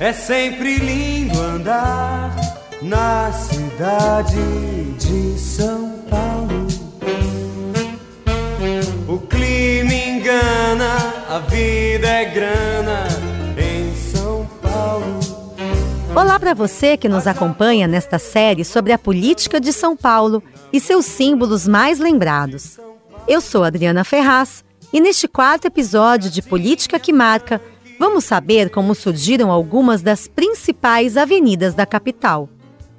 É sempre lindo andar na cidade de São Paulo. O clima engana, a vida é grana em São Paulo. Olá para você que nos acompanha nesta série sobre a política de São Paulo e seus símbolos mais lembrados. Eu sou Adriana Ferraz e neste quarto episódio de Política que Marca, vamos saber como surgiram algumas das principais avenidas da capital.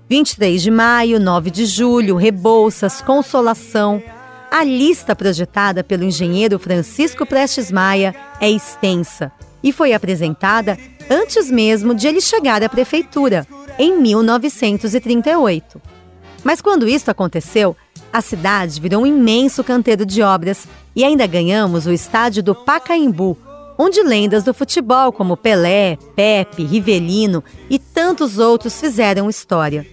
23 de maio, 9 de julho, Rebouças, Consolação. A lista projetada pelo engenheiro Francisco Prestes Maia é extensa e foi apresentada antes mesmo de ele chegar à prefeitura, em 1938. Mas quando isso aconteceu, a cidade virou um imenso canteiro de obras e ainda ganhamos o estádio do Pacaembu, onde lendas do futebol como Pelé, Pepe, Rivelino e tantos outros fizeram história.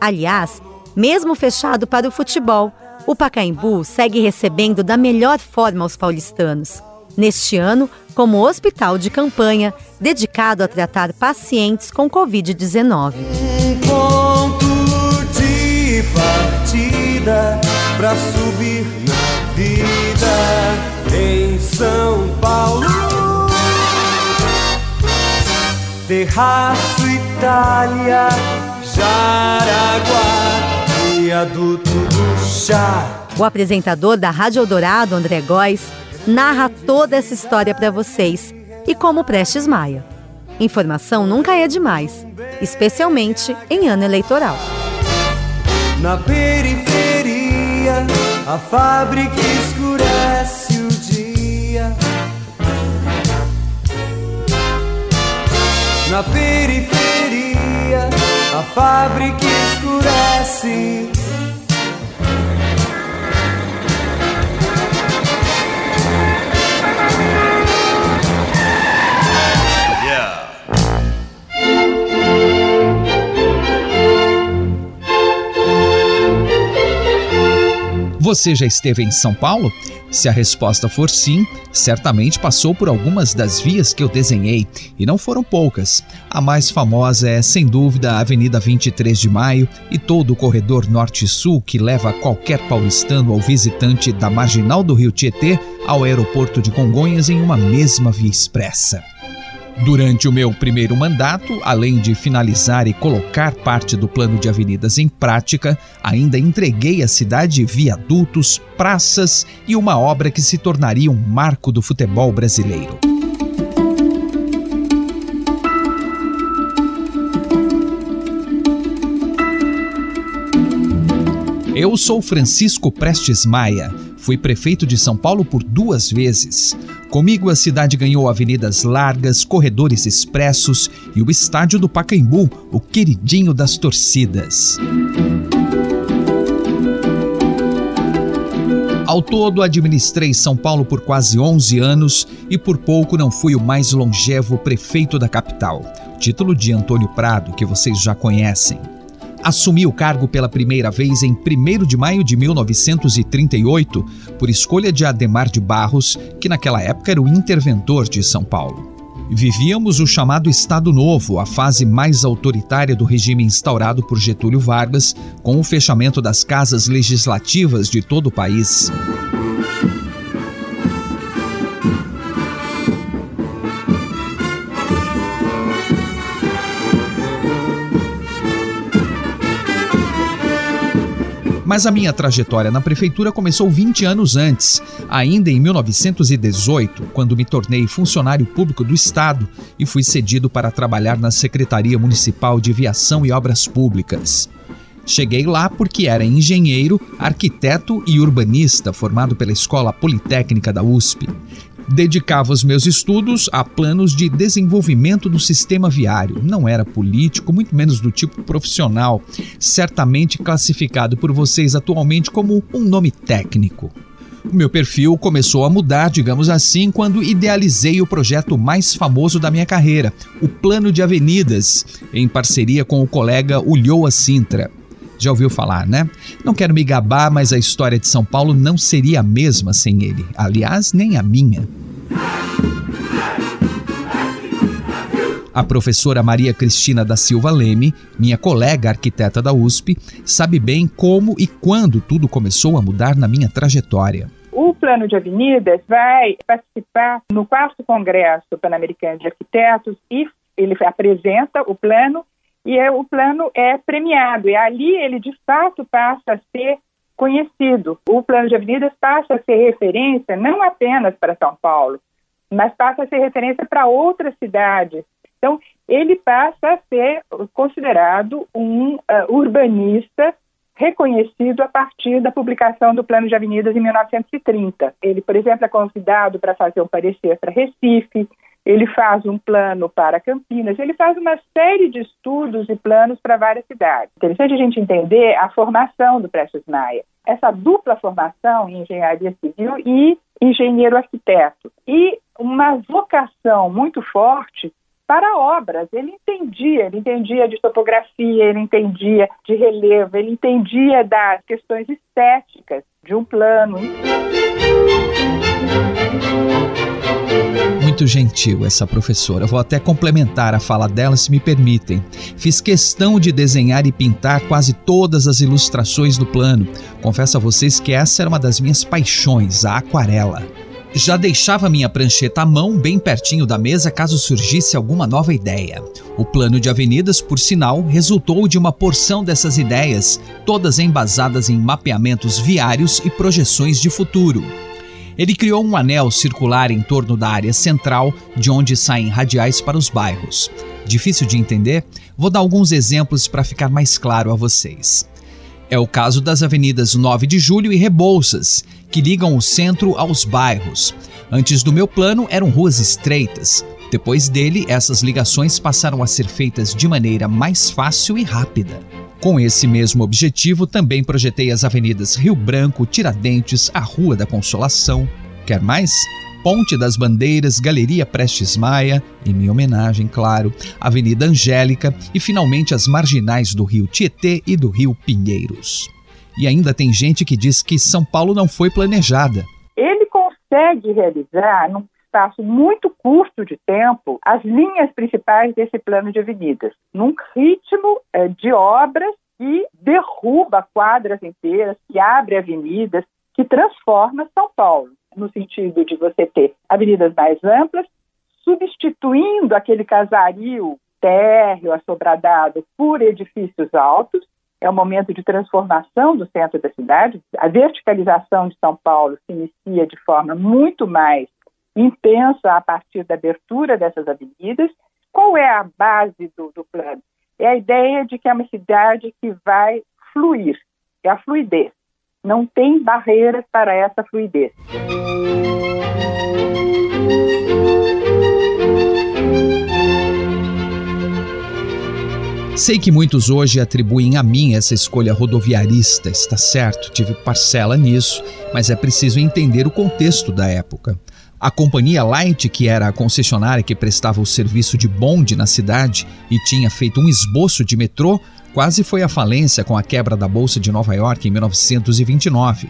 Aliás, mesmo fechado para o futebol, o Pacaembu segue recebendo da melhor forma os paulistanos. Neste ano, como hospital de campanha dedicado a tratar pacientes com Covid-19. Um ponto de partida para subir na vida em São Paulo. Terraço Itália, Jaraguá, viaduto do chá. O apresentador da Rádio Eldorado, André Góes, narra toda essa história para vocês e como Prestes Maia. Informação nunca é demais, especialmente em ano eleitoral. Na periferia, a fábrica Na periferia, a fábrica escurece. Você já esteve em São Paulo? Se a resposta for sim, certamente passou por algumas das vias que eu desenhei, e não foram poucas. A mais famosa é, sem dúvida, a Avenida 23 de Maio e todo o corredor norte-sul que leva qualquer paulistano ou visitante da marginal do Rio Tietê ao aeroporto de Congonhas em uma mesma via expressa. Durante o meu primeiro mandato, além de finalizar e colocar parte do plano de avenidas em prática, ainda entreguei à cidade viadutos, praças e uma obra que se tornaria um marco do futebol brasileiro. Eu sou Francisco Prestes Maia. Fui prefeito de São Paulo por duas vezes. Comigo, a cidade ganhou avenidas largas, corredores expressos e o estádio do Pacaembu, o queridinho das torcidas. Ao todo, administrei São Paulo por quase 11 anos e por pouco não fui o mais longevo prefeito da capital. Título de Antônio Prado, que vocês já conhecem. Assumi o cargo pela primeira vez em 1 de maio de 1938, por escolha de Ademar de Barros, que naquela época era o interventor de São Paulo. Vivíamos o chamado Estado Novo, a fase mais autoritária do regime instaurado por Getúlio Vargas, com o fechamento das casas legislativas de todo o país. Mas a minha trajetória na prefeitura começou 20 anos antes, ainda em 1918, quando me tornei funcionário público do Estado e fui cedido para trabalhar na Secretaria Municipal de Viação e Obras Públicas. Cheguei lá porque era engenheiro, arquiteto e urbanista formado pela Escola Politécnica da USP dedicava os meus estudos a planos de desenvolvimento do sistema viário. Não era político, muito menos do tipo profissional, certamente classificado por vocês atualmente como um nome técnico. O meu perfil começou a mudar, digamos assim, quando idealizei o projeto mais famoso da minha carreira, o Plano de Avenidas, em parceria com o colega Ulloa Sintra. Já ouviu falar, né? Não quero me gabar, mas a história de São Paulo não seria a mesma sem ele. Aliás, nem a minha. A professora Maria Cristina da Silva Leme, minha colega arquiteta da USP, sabe bem como e quando tudo começou a mudar na minha trajetória. O Plano de Avenidas vai participar no quarto Congresso Pan-Americano de Arquitetos e ele apresenta o plano e é, o plano é premiado. E ali ele, de fato, passa a ser conhecido. O plano de avenidas passa a ser referência não apenas para São Paulo, mas passa a ser referência para outras cidades. Então, ele passa a ser considerado um uh, urbanista reconhecido a partir da publicação do Plano de Avenidas em 1930. Ele, por exemplo, é convidado para fazer um parecer para Recife, ele faz um plano para Campinas, ele faz uma série de estudos e planos para várias cidades. Interessante a gente entender a formação do Prestes Maia. Essa dupla formação em engenharia civil e engenheiro arquiteto. E uma vocação muito forte para obras. Ele entendia, ele entendia de topografia, ele entendia de relevo, ele entendia das questões estéticas de um plano. Muito gentil essa professora. Vou até complementar a fala dela, se me permitem. Fiz questão de desenhar e pintar quase todas as ilustrações do plano. Confesso a vocês que essa era uma das minhas paixões, a aquarela. Já deixava minha prancheta à mão bem pertinho da mesa caso surgisse alguma nova ideia. O plano de avenidas, por sinal, resultou de uma porção dessas ideias, todas embasadas em mapeamentos viários e projeções de futuro. Ele criou um anel circular em torno da área central, de onde saem radiais para os bairros. Difícil de entender? Vou dar alguns exemplos para ficar mais claro a vocês. É o caso das avenidas 9 de Julho e Rebouças, que ligam o centro aos bairros. Antes do meu plano eram ruas estreitas. Depois dele, essas ligações passaram a ser feitas de maneira mais fácil e rápida. Com esse mesmo objetivo, também projetei as avenidas Rio Branco, Tiradentes, a Rua da Consolação. Quer mais? Ponte das Bandeiras, Galeria Prestes Maia, em minha homenagem, claro, Avenida Angélica e finalmente as marginais do Rio Tietê e do Rio Pinheiros. E ainda tem gente que diz que São Paulo não foi planejada. Ele consegue realizar, num espaço muito curto de tempo, as linhas principais desse plano de avenidas, num ritmo é, de obras que derruba quadras inteiras, que abre avenidas, que transforma São Paulo, no sentido de você ter avenidas mais amplas, substituindo aquele casario térreo assobradado por edifícios altos é um momento de transformação do centro da cidade. A verticalização de São Paulo se inicia de forma muito mais intensa a partir da abertura dessas avenidas. Qual é a base do, do plano? É a ideia de que é uma cidade que vai fluir, é a fluidez. Não tem barreiras para essa fluidez. Sei que muitos hoje atribuem a mim essa escolha rodoviarista, está certo, tive parcela nisso, mas é preciso entender o contexto da época. A companhia Light, que era a concessionária que prestava o serviço de bonde na cidade e tinha feito um esboço de metrô, quase foi à falência com a quebra da Bolsa de Nova York em 1929.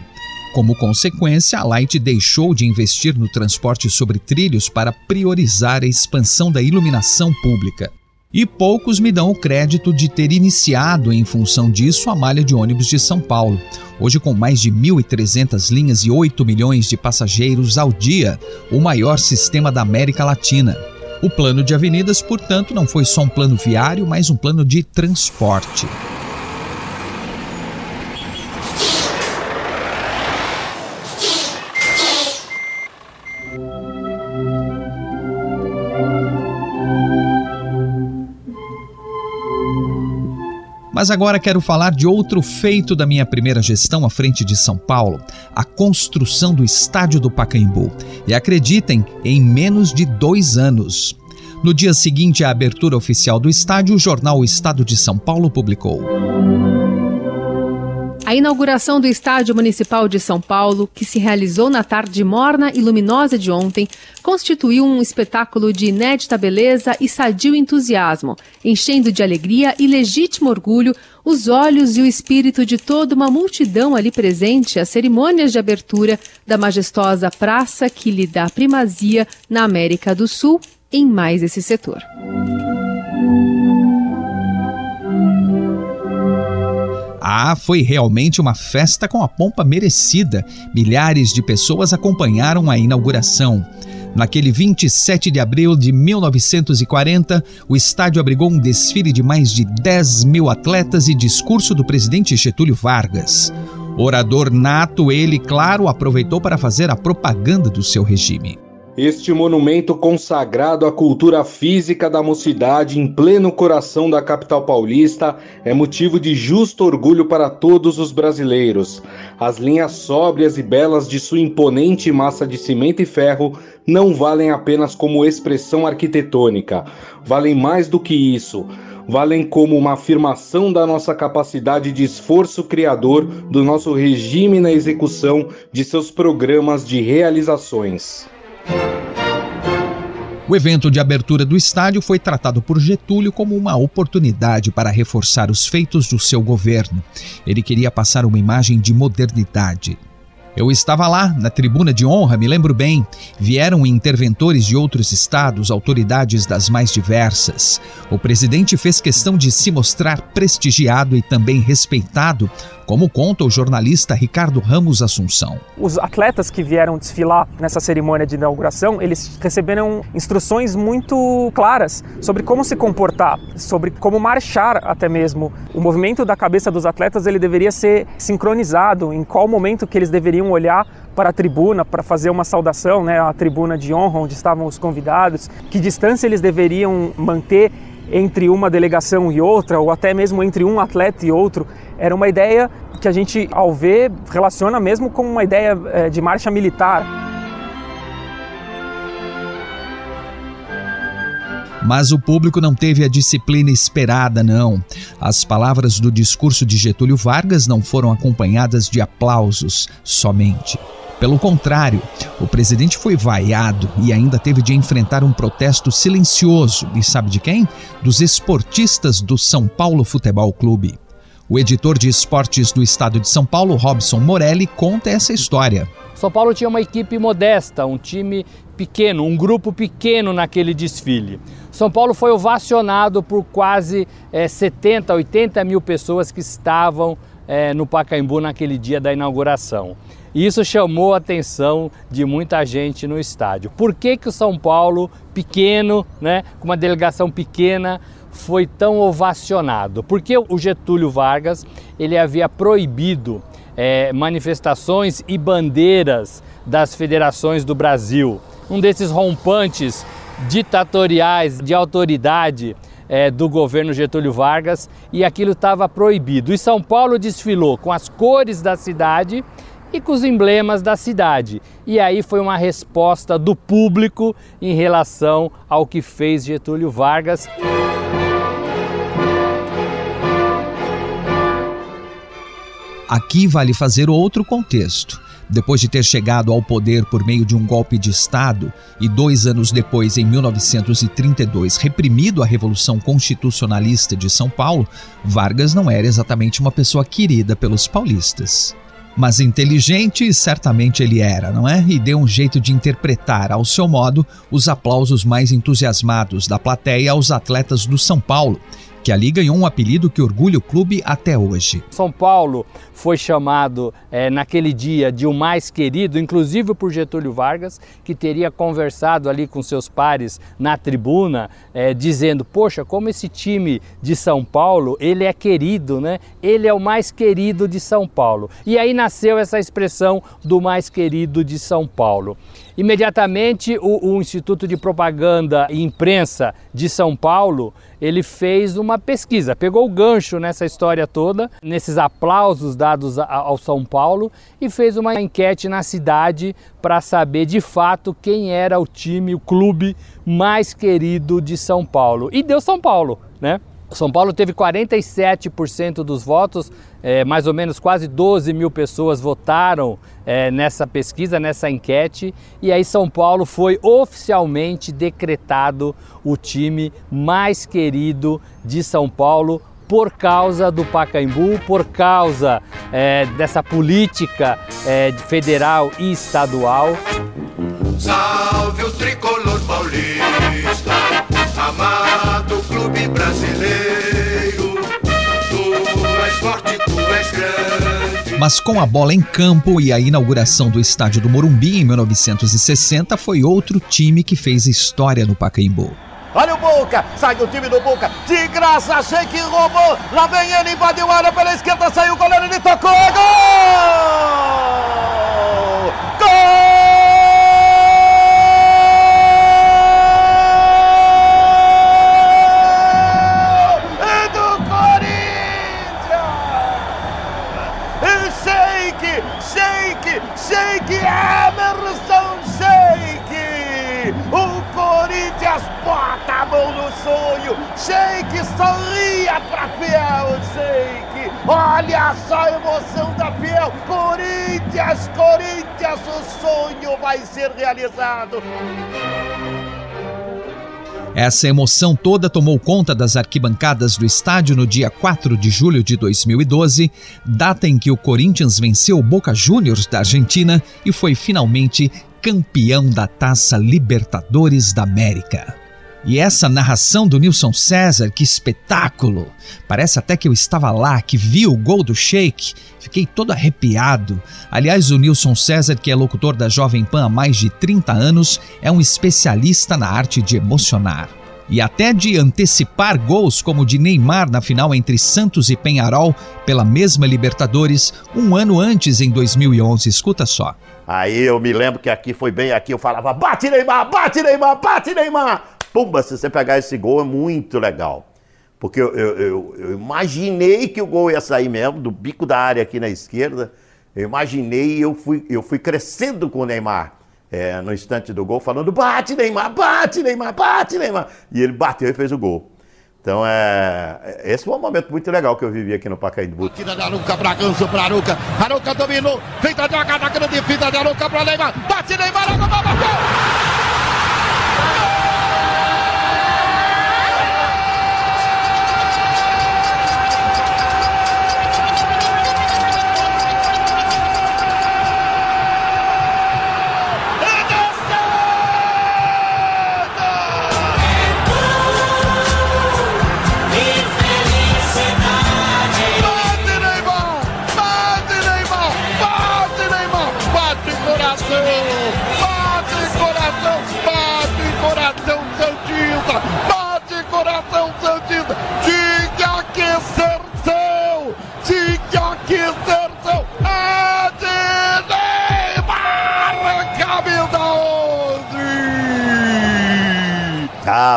Como consequência, a Light deixou de investir no transporte sobre trilhos para priorizar a expansão da iluminação pública. E poucos me dão o crédito de ter iniciado, em função disso, a malha de ônibus de São Paulo. Hoje, com mais de 1.300 linhas e 8 milhões de passageiros ao dia, o maior sistema da América Latina. O plano de avenidas, portanto, não foi só um plano viário, mas um plano de transporte. Mas agora quero falar de outro feito da minha primeira gestão à frente de São Paulo: a construção do estádio do Pacaembu. E acreditem, em menos de dois anos. No dia seguinte à abertura oficial do estádio, o jornal O Estado de São Paulo publicou. A inauguração do Estádio Municipal de São Paulo, que se realizou na tarde morna e luminosa de ontem, constituiu um espetáculo de inédita beleza e sadio entusiasmo, enchendo de alegria e legítimo orgulho os olhos e o espírito de toda uma multidão ali presente às cerimônias de abertura da majestosa praça que lhe dá primazia na América do Sul em mais esse setor. Ah, foi realmente uma festa com a pompa merecida. Milhares de pessoas acompanharam a inauguração. Naquele 27 de abril de 1940, o estádio abrigou um desfile de mais de 10 mil atletas e discurso do presidente Getúlio Vargas. Orador nato, ele, claro, aproveitou para fazer a propaganda do seu regime. Este monumento consagrado à cultura física da mocidade em pleno coração da capital paulista é motivo de justo orgulho para todos os brasileiros. As linhas sóbrias e belas de sua imponente massa de cimento e ferro não valem apenas como expressão arquitetônica, valem mais do que isso valem como uma afirmação da nossa capacidade de esforço criador do nosso regime na execução de seus programas de realizações. O evento de abertura do estádio foi tratado por Getúlio como uma oportunidade para reforçar os feitos do seu governo. Ele queria passar uma imagem de modernidade, eu estava lá, na tribuna de honra, me lembro bem. Vieram interventores de outros estados, autoridades das mais diversas. O presidente fez questão de se mostrar prestigiado e também respeitado como conta o jornalista Ricardo Ramos Assunção. Os atletas que vieram desfilar nessa cerimônia de inauguração, eles receberam instruções muito claras sobre como se comportar, sobre como marchar até mesmo. O movimento da cabeça dos atletas ele deveria ser sincronizado, em qual momento que eles deveriam olhar para a tribuna para fazer uma saudação, né, a tribuna de honra onde estavam os convidados, que distância eles deveriam manter entre uma delegação e outra, ou até mesmo entre um atleta e outro. Era uma ideia que a gente, ao ver, relaciona mesmo com uma ideia eh, de marcha militar. Mas o público não teve a disciplina esperada, não. As palavras do discurso de Getúlio Vargas não foram acompanhadas de aplausos somente. Pelo contrário, o presidente foi vaiado e ainda teve de enfrentar um protesto silencioso. E sabe de quem? Dos esportistas do São Paulo Futebol Clube. O editor de esportes do estado de São Paulo, Robson Morelli, conta essa história. São Paulo tinha uma equipe modesta, um time pequeno, um grupo pequeno naquele desfile. São Paulo foi ovacionado por quase é, 70, 80 mil pessoas que estavam é, no Pacaembu naquele dia da inauguração. E isso chamou a atenção de muita gente no estádio. Por que, que o São Paulo, pequeno, né, com uma delegação pequena, foi tão ovacionado? Porque o Getúlio Vargas ele havia proibido é, manifestações e bandeiras das federações do Brasil. Um desses rompantes ditatoriais de autoridade é, do governo Getúlio Vargas e aquilo estava proibido. E São Paulo desfilou com as cores da cidade e com os emblemas da cidade. E aí foi uma resposta do público em relação ao que fez Getúlio Vargas. Aqui vale fazer outro contexto. Depois de ter chegado ao poder por meio de um golpe de Estado e dois anos depois, em 1932, reprimido a Revolução Constitucionalista de São Paulo, Vargas não era exatamente uma pessoa querida pelos paulistas. Mas inteligente, certamente ele era, não é? E deu um jeito de interpretar, ao seu modo, os aplausos mais entusiasmados da plateia aos atletas do São Paulo, que ali ganhou um apelido que orgulha o clube até hoje. São Paulo foi chamado é, naquele dia de o mais querido, inclusive por Getúlio Vargas, que teria conversado ali com seus pares na tribuna, é, dizendo: Poxa, como esse time de São Paulo ele é querido, né? Ele é o mais querido de São Paulo. E aí nasceu essa expressão do mais querido de São Paulo. Imediatamente, o, o, Instituto de Propaganda e Imprensa de São Paulo ele fez uma pesquisa, pegou o gancho nessa história toda, nesses aplausos dados ao São Paulo e fez uma enquete na cidade para saber de fato quem era o time, o clube mais querido de São Paulo. E deu São Paulo, né? São Paulo teve 47% dos votos, é, mais ou menos quase 12 mil pessoas votaram é, nessa pesquisa, nessa enquete, e aí São Paulo foi oficialmente decretado o time mais querido de São Paulo por causa do Pacaembu, por causa é, dessa política é, federal e estadual. Salve Mas com a bola em campo e a inauguração do estádio do Morumbi em 1960, foi outro time que fez história no Pacaembu. Olha o Boca, sai do time do Boca, de graça, achei que roubou, lá vem ele, invadiu a área pela esquerda, saiu o goleiro, ele tocou, gol! Sheik Emerson Sheik! O Corinthians bota a mão no sonho! Sheik sorria pra Fiel Sheik! Olha só a emoção da Fiel! Corinthians, Corinthians, o sonho vai ser realizado! Essa emoção toda tomou conta das arquibancadas do estádio no dia 4 de julho de 2012, data em que o Corinthians venceu o Boca Juniors da Argentina e foi finalmente campeão da Taça Libertadores da América. E essa narração do Nilson César, que espetáculo! Parece até que eu estava lá, que vi o gol do Sheik. Fiquei todo arrepiado. Aliás, o Nilson César, que é locutor da Jovem Pan há mais de 30 anos, é um especialista na arte de emocionar. E até de antecipar gols como o de Neymar na final entre Santos e Penharol pela mesma Libertadores, um ano antes, em 2011. Escuta só. Aí eu me lembro que aqui foi bem aqui, eu falava: bate Neymar, bate Neymar, bate Neymar! Pumba, se você pegar esse gol é muito legal. Porque eu, eu, eu, imaginei que o gol ia sair mesmo, do bico da área aqui na esquerda. Eu imaginei e eu fui, eu fui crescendo com o Neymar. É, no instante do gol, falando: bate Neymar, bate Neymar, bate Neymar. E ele bateu e fez o gol. Então, é, esse foi um momento muito legal que eu vivi aqui no Pacaembu. Tira da Aruca, Bragança para Aruca. Aruca dominou, feita jogada grande, fita de Aruca para Neymar. Bate Neymar, bateu!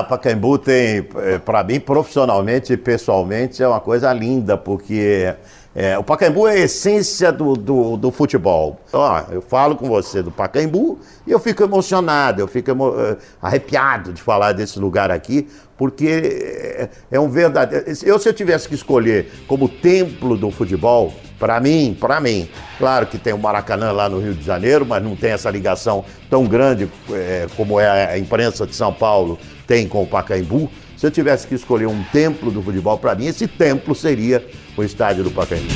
Pacaembu tem, eh, para mim, profissionalmente e pessoalmente, é uma coisa linda, porque é, o Pacaembu é a essência do, do, do futebol. Ó, eu falo com você do Pacaembu e eu fico emocionado, eu fico emo eh, arrepiado de falar desse lugar aqui, porque é, é um verdadeiro. Eu, se eu tivesse que escolher como templo do futebol, para mim, para mim, claro que tem o Maracanã lá no Rio de Janeiro, mas não tem essa ligação tão grande é, como é a imprensa de São Paulo tem com o Pacaembu. Se eu tivesse que escolher um templo do futebol, para mim, esse templo seria o estádio do Pacaembu.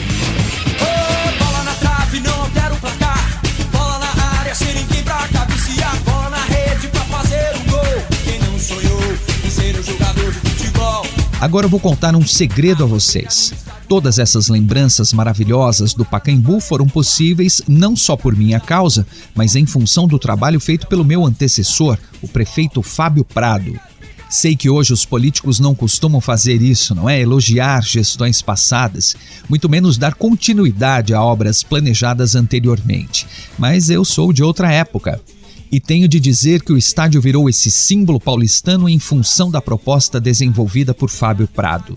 bola na trave, não altera o placar. Bola na área, sem ninguém pra cabecear. Bola na rede pra fazer um gol. Quem não sonhou em ser um jogador de futebol. Agora eu vou contar um segredo a vocês. Todas essas lembranças maravilhosas do Pacaembu foram possíveis não só por minha causa, mas em função do trabalho feito pelo meu antecessor, o prefeito Fábio Prado. Sei que hoje os políticos não costumam fazer isso, não é? Elogiar gestões passadas, muito menos dar continuidade a obras planejadas anteriormente. Mas eu sou de outra época. E tenho de dizer que o estádio virou esse símbolo paulistano em função da proposta desenvolvida por Fábio Prado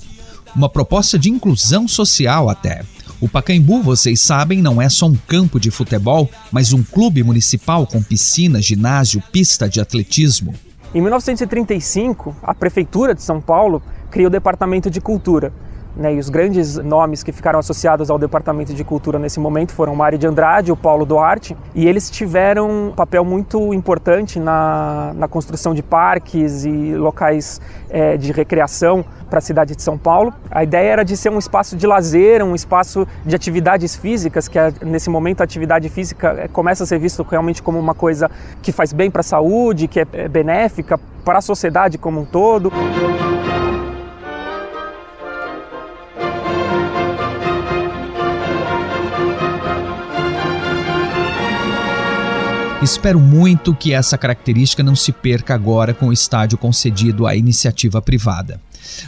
uma proposta de inclusão social até. O Pacaembu, vocês sabem, não é só um campo de futebol, mas um clube municipal com piscina, ginásio, pista de atletismo. Em 1935, a Prefeitura de São Paulo criou o Departamento de Cultura. Né, e os grandes nomes que ficaram associados ao Departamento de Cultura nesse momento foram Mário de Andrade e o Paulo Duarte, e eles tiveram um papel muito importante na, na construção de parques e locais é, de recreação para a cidade de São Paulo. A ideia era de ser um espaço de lazer, um espaço de atividades físicas, que é, nesse momento a atividade física é, começa a ser visto realmente como uma coisa que faz bem para a saúde, que é, é benéfica para a sociedade como um todo. Espero muito que essa característica não se perca agora com o estádio concedido à iniciativa privada.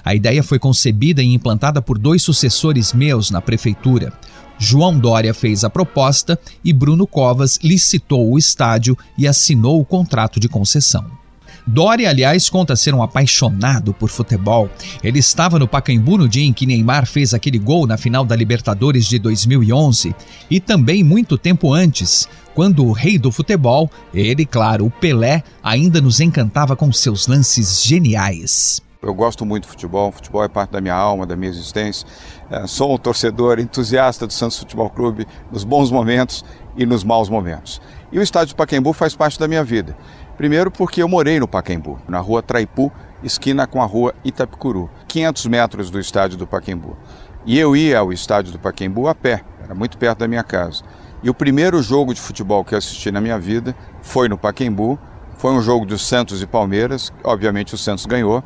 A ideia foi concebida e implantada por dois sucessores meus na prefeitura. João Dória fez a proposta e Bruno Covas licitou o estádio e assinou o contrato de concessão. Dória, aliás, conta ser um apaixonado por futebol. Ele estava no Pacaembu no dia em que Neymar fez aquele gol na final da Libertadores de 2011 e também muito tempo antes, quando o rei do futebol, ele, claro, o Pelé, ainda nos encantava com seus lances geniais. Eu gosto muito de futebol, futebol é parte da minha alma, da minha existência. É, sou um torcedor entusiasta do Santos Futebol Clube nos bons momentos e nos maus momentos. E o estádio do Pacaembu faz parte da minha vida. Primeiro porque eu morei no Pacaembu, na rua Traipu, esquina com a rua Itapicuru, 500 metros do estádio do Pacaembu. E eu ia ao estádio do Pacaembu a pé, era muito perto da minha casa. E o primeiro jogo de futebol que eu assisti na minha vida foi no Pacaembu. Foi um jogo dos Santos e Palmeiras. Obviamente o Santos ganhou.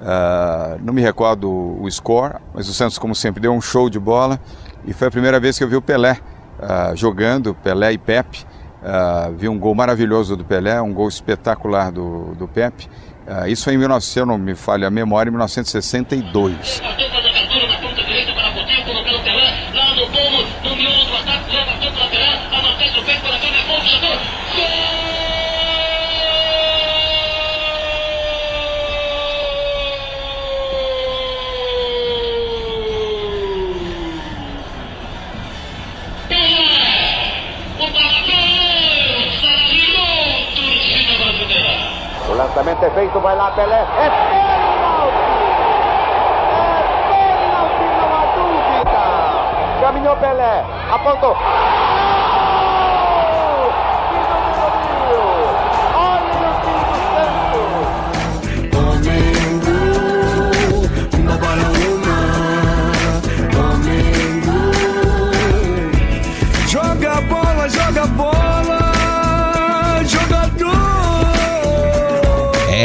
Uh, não me recordo o score, mas o Santos, como sempre, deu um show de bola. E foi a primeira vez que eu vi o Pelé uh, jogando, Pelé e Pepe. Uh, vi um gol maravilhoso do Pelé, um gol espetacular do, do Pepe. Isso foi em 1900, se eu não me falha a memória, em 1962. Lançamento é feito, vai lá Pelé. É pênalti! É pênalti, não há dúvida! Caminhou Pelé, apontou.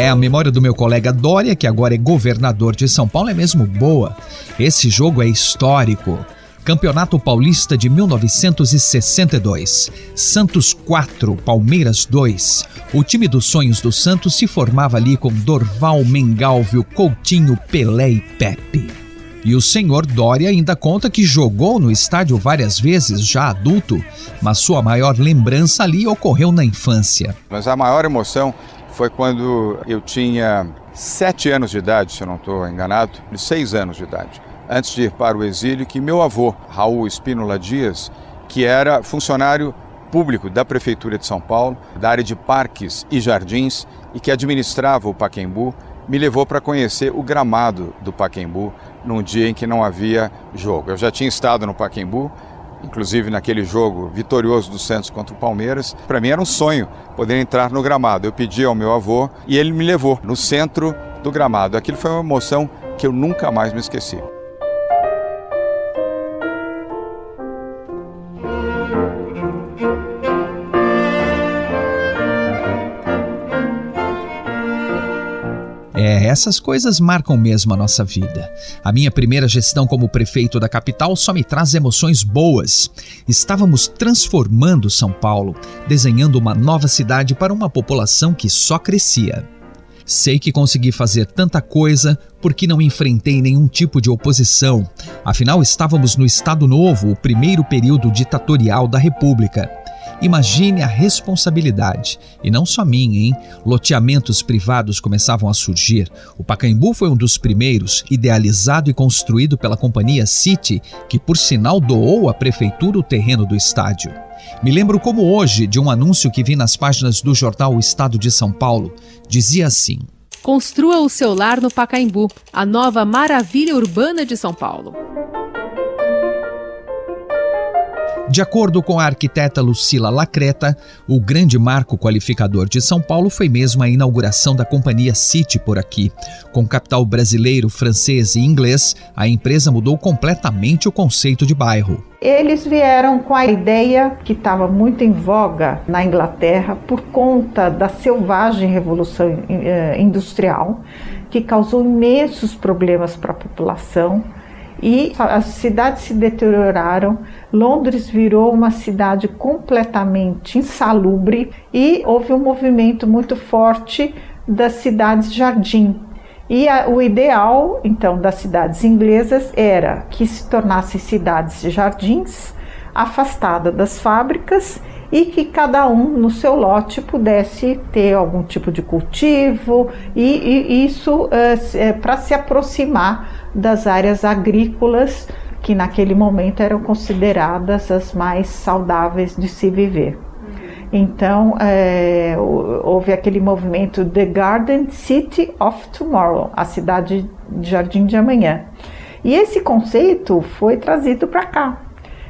É, a memória do meu colega Dória, que agora é governador de São Paulo, é mesmo boa. Esse jogo é histórico. Campeonato Paulista de 1962. Santos 4, Palmeiras 2. O time dos sonhos do Santos se formava ali com Dorval, Mengalvio, Coutinho, Pelé e Pepe. E o senhor Dória ainda conta que jogou no estádio várias vezes, já adulto, mas sua maior lembrança ali ocorreu na infância. Mas a maior emoção foi quando eu tinha sete anos de idade, se eu não estou enganado, seis anos de idade, antes de ir para o exílio, que meu avô, Raul Espínola Dias, que era funcionário público da Prefeitura de São Paulo, da área de parques e jardins, e que administrava o Paquembu, me levou para conhecer o gramado do Paquembu num dia em que não havia jogo. Eu já tinha estado no Paquembu, inclusive naquele jogo vitorioso do Santos contra o Palmeiras. Para mim era um sonho poder entrar no gramado. Eu pedi ao meu avô e ele me levou no centro do gramado. Aquilo foi uma emoção que eu nunca mais me esqueci. É, essas coisas marcam mesmo a nossa vida. A minha primeira gestão como prefeito da capital só me traz emoções boas. Estávamos transformando São Paulo, desenhando uma nova cidade para uma população que só crescia. Sei que consegui fazer tanta coisa porque não enfrentei nenhum tipo de oposição. Afinal, estávamos no Estado Novo, o primeiro período ditatorial da República. Imagine a responsabilidade. E não só minha, hein? Loteamentos privados começavam a surgir. O Pacaembu foi um dos primeiros, idealizado e construído pela companhia City, que por sinal doou à prefeitura o terreno do estádio. Me lembro como hoje de um anúncio que vi nas páginas do jornal O Estado de São Paulo. Dizia assim: Construa o seu lar no Pacaembu, a nova maravilha urbana de São Paulo. De acordo com a arquiteta Lucila Lacreta, o grande marco qualificador de São Paulo foi mesmo a inauguração da companhia City por aqui. Com capital brasileiro, francês e inglês, a empresa mudou completamente o conceito de bairro. Eles vieram com a ideia que estava muito em voga na Inglaterra por conta da selvagem revolução eh, industrial, que causou imensos problemas para a população e as cidades se deterioraram. Londres virou uma cidade completamente insalubre e houve um movimento muito forte das cidades jardim. E a, o ideal, então, das cidades inglesas era que se tornassem cidades jardins, afastadas das fábricas e que cada um no seu lote pudesse ter algum tipo de cultivo e, e isso é, para se aproximar das áreas agrícolas que naquele momento eram consideradas as mais saudáveis de se viver. Então, é, houve aquele movimento The Garden City of Tomorrow, a cidade de jardim de amanhã. E esse conceito foi trazido para cá.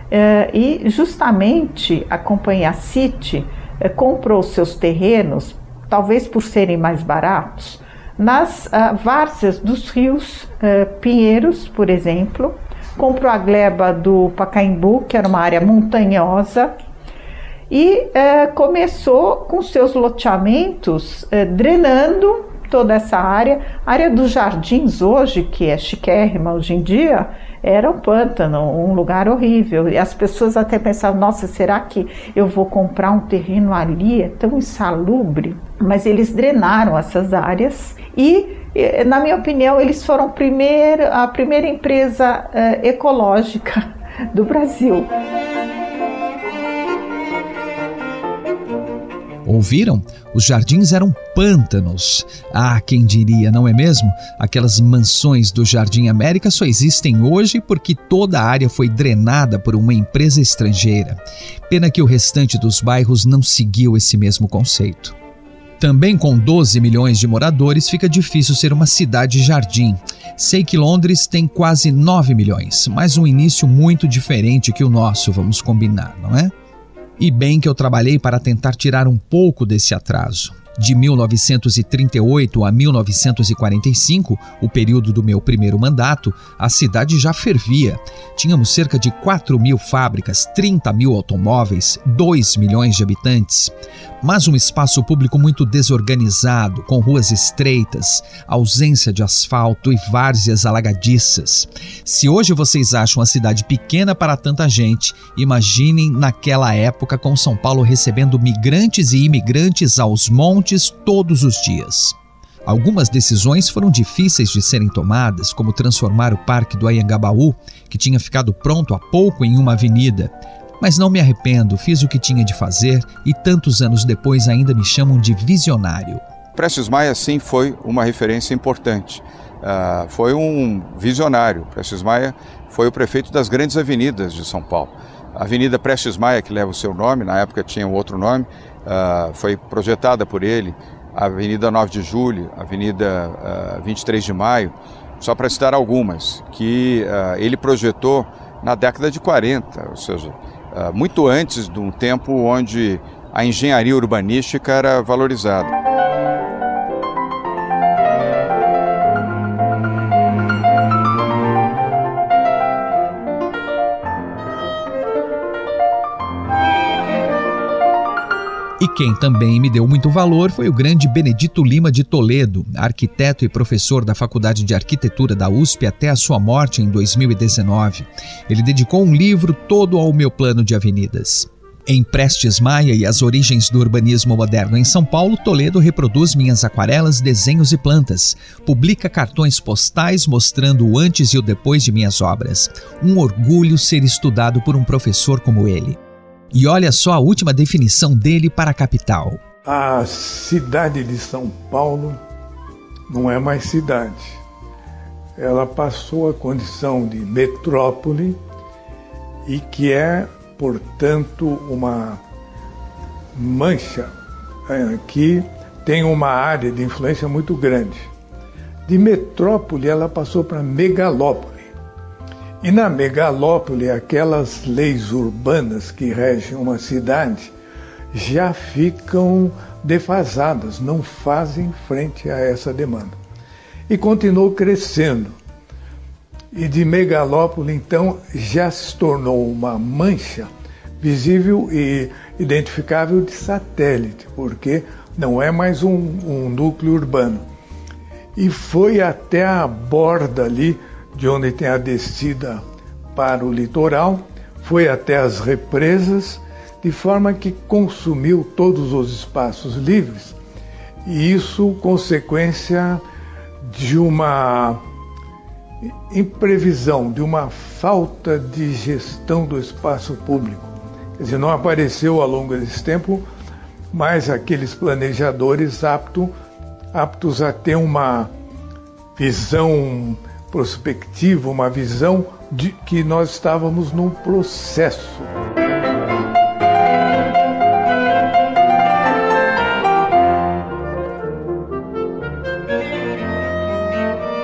É, e justamente a companhia City é, comprou seus terrenos, talvez por serem mais baratos, nas uh, várzeas dos rios uh, Pinheiros, por exemplo, comprou a gleba do Pacaembu, que era uma área montanhosa, e é, começou com seus loteamentos drenando toda essa área. A área dos jardins hoje, que é chiquérrima hoje em dia, era um pântano, um lugar horrível. E as pessoas até pensavam, nossa, será que eu vou comprar um terreno ali? É tão insalubre. Mas eles drenaram essas áreas e, na minha opinião, eles foram primeiro, a primeira empresa é, ecológica do Brasil. Ouviram? Os jardins eram pântanos. Ah, quem diria, não é mesmo? Aquelas mansões do Jardim América só existem hoje porque toda a área foi drenada por uma empresa estrangeira. Pena que o restante dos bairros não seguiu esse mesmo conceito. Também com 12 milhões de moradores, fica difícil ser uma cidade-jardim. Sei que Londres tem quase 9 milhões, mas um início muito diferente que o nosso, vamos combinar, não é? E bem que eu trabalhei para tentar tirar um pouco desse atraso. De 1938 a 1945, o período do meu primeiro mandato, a cidade já fervia. Tínhamos cerca de 4 mil fábricas, 30 mil automóveis, 2 milhões de habitantes mas um espaço público muito desorganizado, com ruas estreitas, ausência de asfalto e várzeas alagadiças. Se hoje vocês acham a cidade pequena para tanta gente, imaginem naquela época com São Paulo recebendo migrantes e imigrantes aos montes todos os dias. Algumas decisões foram difíceis de serem tomadas, como transformar o Parque do Ayangabaú, que tinha ficado pronto há pouco em uma avenida, mas não me arrependo, fiz o que tinha de fazer e tantos anos depois ainda me chamam de visionário. Prestes Maia, sim, foi uma referência importante. Uh, foi um visionário. Prestes Maia foi o prefeito das grandes avenidas de São Paulo. A Avenida Prestes Maia, que leva o seu nome, na época tinha um outro nome, uh, foi projetada por ele. A Avenida 9 de Julho, a Avenida uh, ah, 23 de Maio, só para citar algumas, que ele projetou na década de 40, ou seja, muito antes de um tempo onde a engenharia urbanística era valorizada. E quem também me deu muito valor foi o grande Benedito Lima de Toledo, arquiteto e professor da Faculdade de Arquitetura da USP até a sua morte em 2019. Ele dedicou um livro todo ao meu plano de avenidas. Em Prestes Maia e as origens do urbanismo moderno em São Paulo, Toledo reproduz minhas aquarelas, desenhos e plantas. Publica cartões postais mostrando o antes e o depois de minhas obras. Um orgulho ser estudado por um professor como ele. E olha só a última definição dele para a capital. A cidade de São Paulo não é mais cidade. Ela passou a condição de metrópole e que é, portanto, uma mancha é, que tem uma área de influência muito grande. De metrópole, ela passou para megalópole. E na megalópole, aquelas leis urbanas que regem uma cidade já ficam defasadas, não fazem frente a essa demanda. E continuou crescendo. E de megalópole, então, já se tornou uma mancha visível e identificável de satélite, porque não é mais um, um núcleo urbano. E foi até a borda ali de onde tem a descida para o litoral, foi até as represas, de forma que consumiu todos os espaços livres, e isso consequência de uma imprevisão, de uma falta de gestão do espaço público. Quer dizer, não apareceu ao longo desse tempo mais aqueles planejadores apto, aptos a ter uma visão prospectiva, uma visão de que nós estávamos num processo.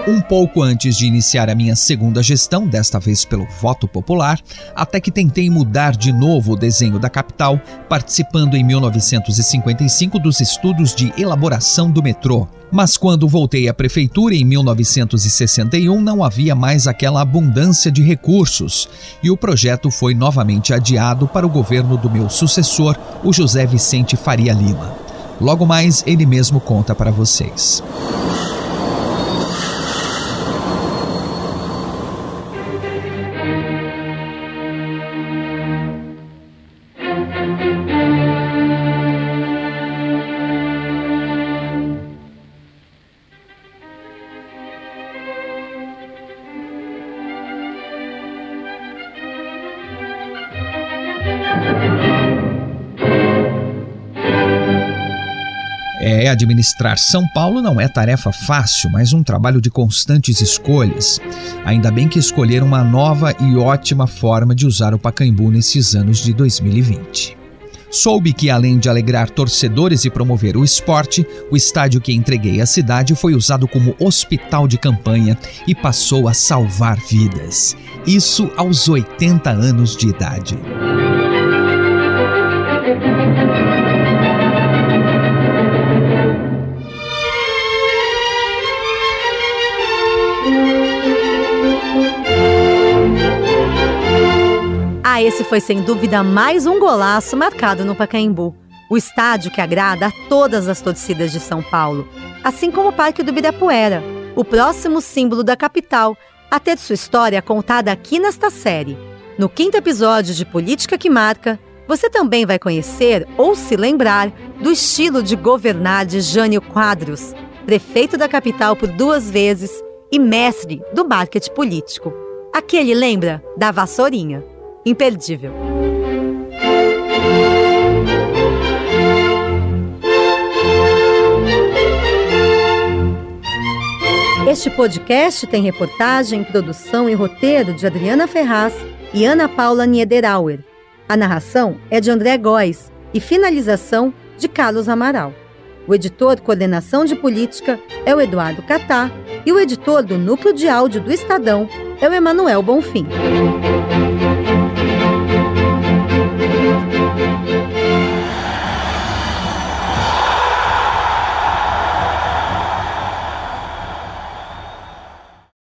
Um pouco antes de iniciar a minha segunda gestão, desta vez pelo voto popular, até que tentei mudar de novo o desenho da capital, participando em 1955 dos estudos de elaboração do metrô. Mas quando voltei à prefeitura em 1961, não havia mais aquela abundância de recursos e o projeto foi novamente adiado para o governo do meu sucessor, o José Vicente Faria Lima. Logo mais, ele mesmo conta para vocês. Administrar São Paulo não é tarefa fácil, mas um trabalho de constantes escolhas. Ainda bem que escolheram uma nova e ótima forma de usar o Pacaembu nesses anos de 2020. Soube que, além de alegrar torcedores e promover o esporte, o estádio que entreguei à cidade foi usado como hospital de campanha e passou a salvar vidas. Isso aos 80 anos de idade. Ah, esse foi sem dúvida mais um golaço marcado no Pacaembu. O estádio que agrada a todas as torcidas de São Paulo, assim como o Parque do Ibirapuera, o próximo símbolo da capital, a ter sua história contada aqui nesta série. No quinto episódio de Política que Marca, você também vai conhecer ou se lembrar do estilo de governar de Jânio Quadros, prefeito da capital por duas vezes e mestre do marketing político. Aquele lembra da vassourinha imperdível. Este podcast tem reportagem, produção e roteiro de Adriana Ferraz e Ana Paula Niederauer. A narração é de André Góes e finalização de Carlos Amaral. O editor Coordenação de Política é o Eduardo Catá e o editor do Núcleo de Áudio do Estadão é o Emanuel Bonfim.